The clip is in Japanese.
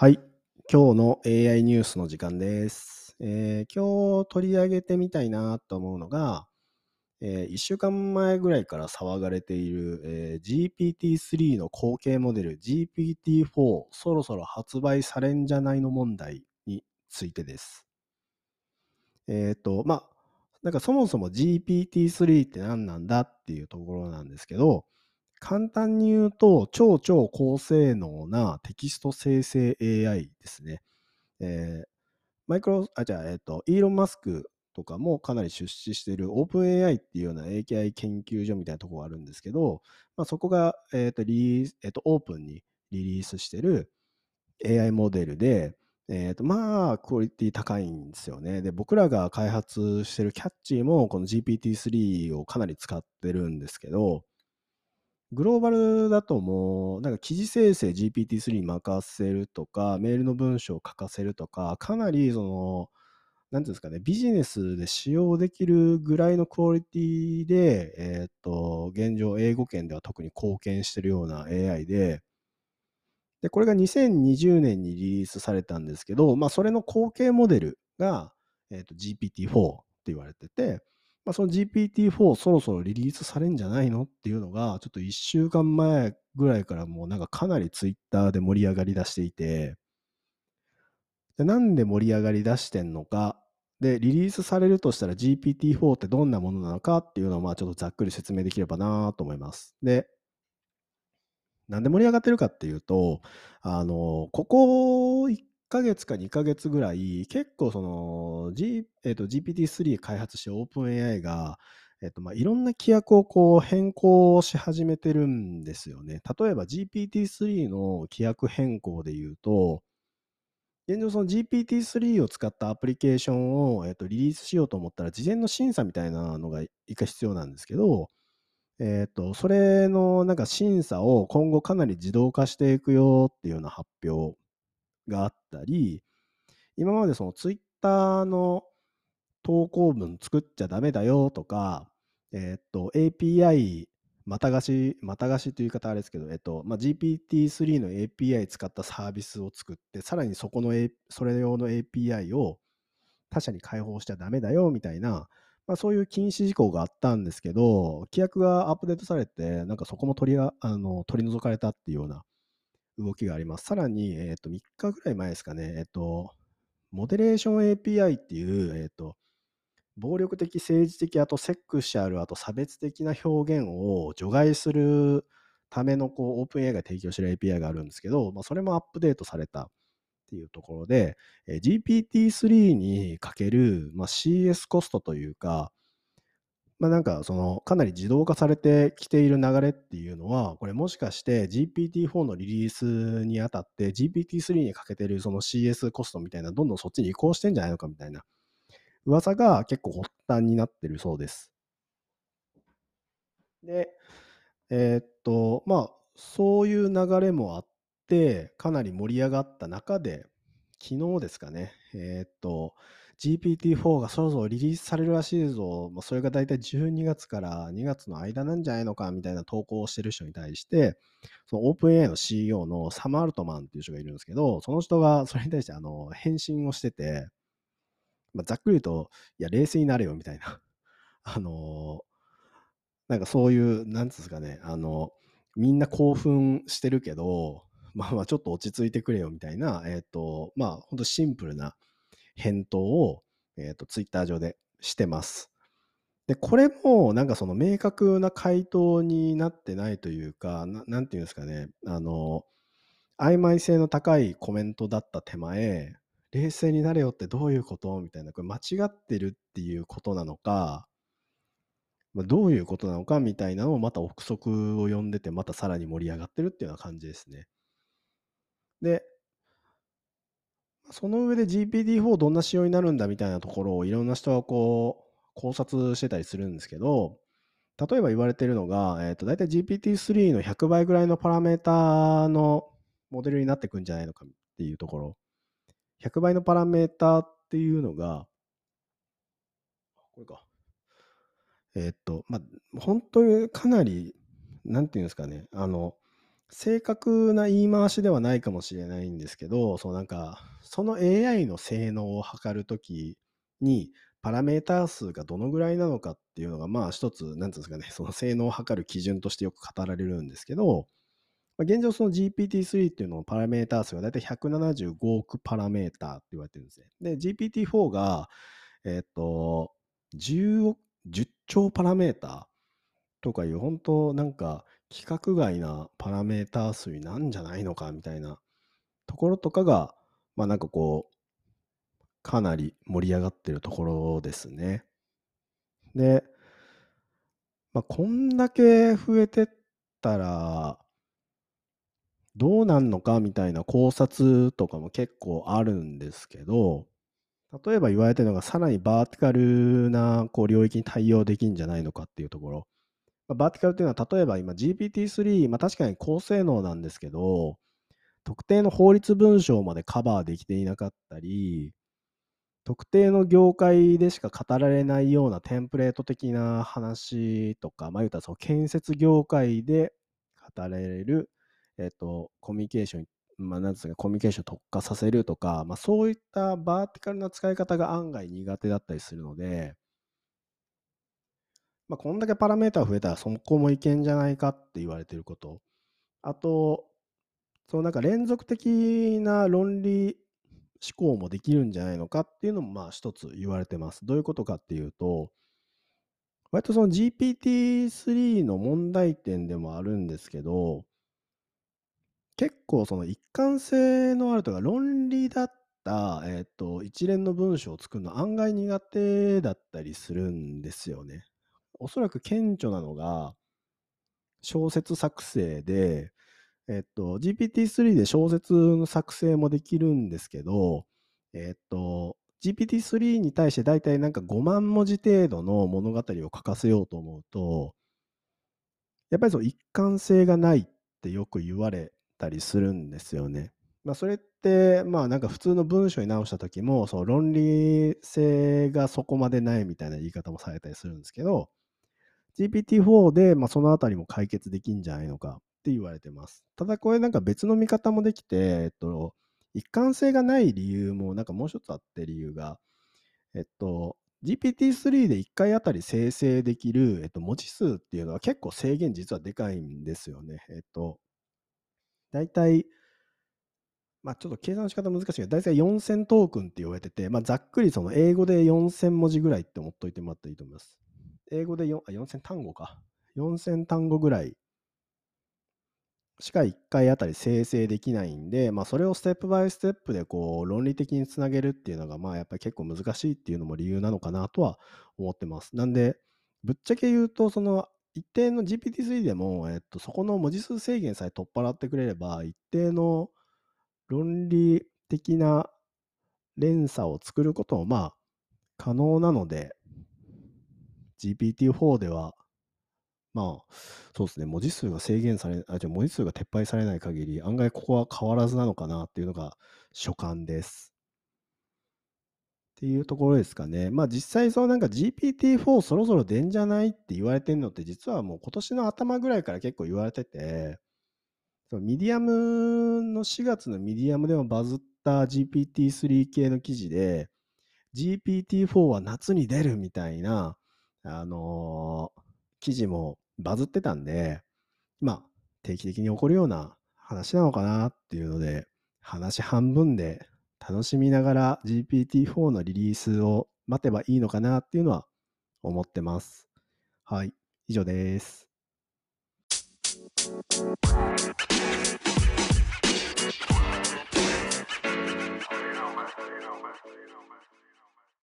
はい。今日の AI ニュースの時間です。えー今日取り上げてみたいなと思うのが、え1週間前ぐらいから騒がれている、えー GPT-3 の後継モデル GPT-4 そろそろ発売されんじゃないの問題についてです。えっ、と、まあ、なんかそもそも GPT-3 って何なんだっていうところなんですけど、簡単に言うと、超超高性能なテキスト生成 AI ですね。えーマイクロ、あ、じゃあ、えっ、と、イーロン・マスクとかもかなり出資している OpenAI っていうような AKI 研究所みたいなところがあるんですけど、まあ、そこが、えっ、と、リリース、えっ、と、オープンにリリースしてる AI モデルで、えっ、と、まあ、クオリティ高いんですよね。で、僕らが開発してるキャッチーもこの GPT-3 をかなり使ってるんですけど、グローバルだともう、なんか記事生成 GPT-3 に任せるとか、メールの文章を書かせるとか、かなりその、なんていうんですかね、ビジネスで使用できるぐらいのクオリティで、えっ、と、現状、英語圏では特に貢献してるような AI で、で、これが2020年にリリースされたんですけど、まあ、それの後継モデルが、えっ、と、GPT-4 って言われてて、まあ、その GPT-4 そろそろリリースされんじゃないのっていうのが、ちょっと1週間前ぐらいからもうなんかかなりツイッターで盛り上がり出していて、でなんで盛り上がり出してんのか、で、リリースされるとしたら GPT-4 ってどんなものなのかっていうのをまあちょっとざっくり説明できればなと思います。で、なんで盛り上がってるかっていうと、あの、ここ1ヶ月か2ヶ月ぐらい、結構その、G えっと GPT-3 開発して OpenAI が、えっとまあ、いろんな規約をこう変更し始めてるんですよね。例えば GPT-3 の規約変更で言うと、現状その GPT-3 を使ったアプリケーションを、えっとリリースしようと思ったら、事前の審査みたいなのが一回必要なんですけど、えっ、と、それのなんか審査を今後かなり自動化していくよっていうような発表があったり、今までそのツイッターの投稿文作っちゃダメだよとか、えっ、と、API また貸し、また貸しという言い方あれですけど、えっと、まあ、GPT-3 の API 使ったサービスを作って、さらにそこの、A、それ用の API を他社に開放しちゃダメだよみたいな、まあ、そういう禁止事項があったんですけど、規約がアップデートされて、なんかそこも取りあの取り除かれたっていうような動きがあります。さらに、えっと3日ぐらい前ですかね、えっと、モデレーション API っていう、えっと、暴力的、政治的、あとセクシャル、あと差別的な表現を除外するためのこう OpenAI が提供している API があるんですけど、まあ、それもアップデートされたっていうところで、え GPT-3 にかける、まあ、CS コストというか、まあ、なんかそのかなり自動化されてきている流れっていうのは、これもしかして GPT-4 のリリースにあたって GPT-3 にかけてるその CS コストみたいな、どんどんそっちに移行してんじゃないのかみたいな噂が結構発端になってるそうです。で、えーっと、まあ、そういう流れもあって、かなり盛り上がった中で、昨日ですかね、えーっと、GPT-4 がそろそろリリースされるらしいぞ、まあ、それが大体12月から2月の間なんじゃないのかみたいな投稿をしてる人に対して、その OpenAI の CEO のサム・アルトマンっていう人がいるんですけど、その人がそれに対してあの返信をしてて、まあ、ざっくり言うと、いや、冷静になれよみたいな。あのなんかそういう、なんつうんですかね、あの、みんな興奮してるけど、まあまあちょっと落ち着いてくれよみたいな、えっ、と、まあ本当シンプルな返答を、えっ、と、ツイッター上でしてます。で、これもなんかその明確な回答になってないというか、ななんていうんですかね、あの、曖昧性の高いコメントだった手前、冷静になれよってどういうこと？みたいな、これ間違ってるっていうことなのか、まあ、どういうことなのかみたいなのをまた憶測を呼んでて、またさらに盛り上がってるっていうような感じですね。で、その上で GPT-4 どんな仕様になるんだみたいなところをいろんな人がこう考察してたりするんですけど、例えば言われてるのが、えっ、と、大体 GPT-3 の100倍ぐらいのパラメータのモデルになってくんじゃないのかっていうところ。100倍のパラメータっていうのが、これか。えっと、まあ、本当にかなり、なんていうんですかね、あの、正確な言い回しではないかもしれないんですけど、そうなんか、その AI の性能を測るときに、パラメータ数がどのぐらいなのかっていうのが、まあ一つ、なんていうんですかね、その性能を測る基準としてよく語られるんですけど、まあ現状その GPT-3 っていうののパラメータ数がだいたい175億パラメータって言われてるんですね。で、GPT-4 が、えっと、10億、10兆パラメータとかいう、本当なんか規格外なパラメータ数なんじゃないのかみたいなところとかが、まあなんかこう、かなり盛り上がってるところですね。で、まあ、こんだけ増えてったら、どうなんのかみたいな考察とかも結構あるんですけど、例えば言われてるのが、さらにバーティカルなこう領域に対応できるんじゃないのかっていうところ。ま、バーティカルっていうのは、例えば今 GPT-3、まあ、確かに高性能なんですけど、特定の法律文章までカバーできていなかったり、特定の業界でしか語られないようなテンプレート的な話とか、まあ言うたらその建設業界で語られる、えっ、と、コミュニケーション、まあなんですか、コミュニケーション特化させるとか、まあそういったバーティカルな使い方が案外苦手だったりするので、まあこんだけパラメータ増えたらそこもいけんじゃないかって言われてること。あと、そのなんか連続的な論理思考もできるんじゃないのかっていうのもまあ一つ言われてます。どういうことかっていうと、割とその GPT-3 の問題点でもあるんですけど、結構その一貫性のあるとか論理だった、えっと一連の文章を作るの案外苦手だったりするんですよね。おそらく顕著なのが小説作成で、えっと、GPT-3 で小説の作成もできるんですけど、えっと、GPT-3 に対して大体なんか5万文字程度の物語を書かせようと思うと、やっぱりそう一貫性がないってよく言われたりするんですよね。まあそれって、まあなんか普通の文章に直した時も、その論理性がそこまでないみたいな言い方もされたりするんですけど、GPT-4 で、まあ、そのあたりも解決できんじゃないのかって言われてます。ただこれなんか別の見方もできて、えっと、一貫性がない理由もなんかもう一つあって理由が、えっと、GPT-3 で1回あたり生成できる、えっと、文字数っていうのは結構制限実はでかいんですよね。えっと、大体、まあちょっと計算の仕方難しいけど、大体4000トークンって言われてて、まあざっくりその英語で4000文字ぐらいって思っといてもらったらいいと思います。英語で4あ4000単語か。4000単語ぐらいしか1回あたり生成できないんで、まあそれをステップバイステップでこう論理的につなげるっていうのがまあやっぱり結構難しいっていうのも理由なのかなとは思ってます。なんで、ぶっちゃけ言うと、その一定の GPT-3 でも、えっと、そこの文字数制限さえ取っ払ってくれれば、一定の論理的な連鎖を作ることもまあ可能なので、GPT-4 では、まあ、そうですね、文字数が制限され、あ、じゃ文字数が撤廃されない限り、案外ここは変わらずなのかなっていうのが所感です。っていうところですかね。まあ実際、そのなんか GPT-4 そろそろ出んじゃないって言われてるのって、実はもう今年の頭ぐらいから結構言われてて、そのミディアムの4月のミディアムでもバズった GPT-3 系の記事で、GPT-4 は夏に出るみたいな、あの記事もバズってたんで、まあ、定期的に起こるような話なのかなっていうので、話半分で楽しみながら GPT-4 のリリースを待てばいいのかなっていうのは思ってます。はい、以上です。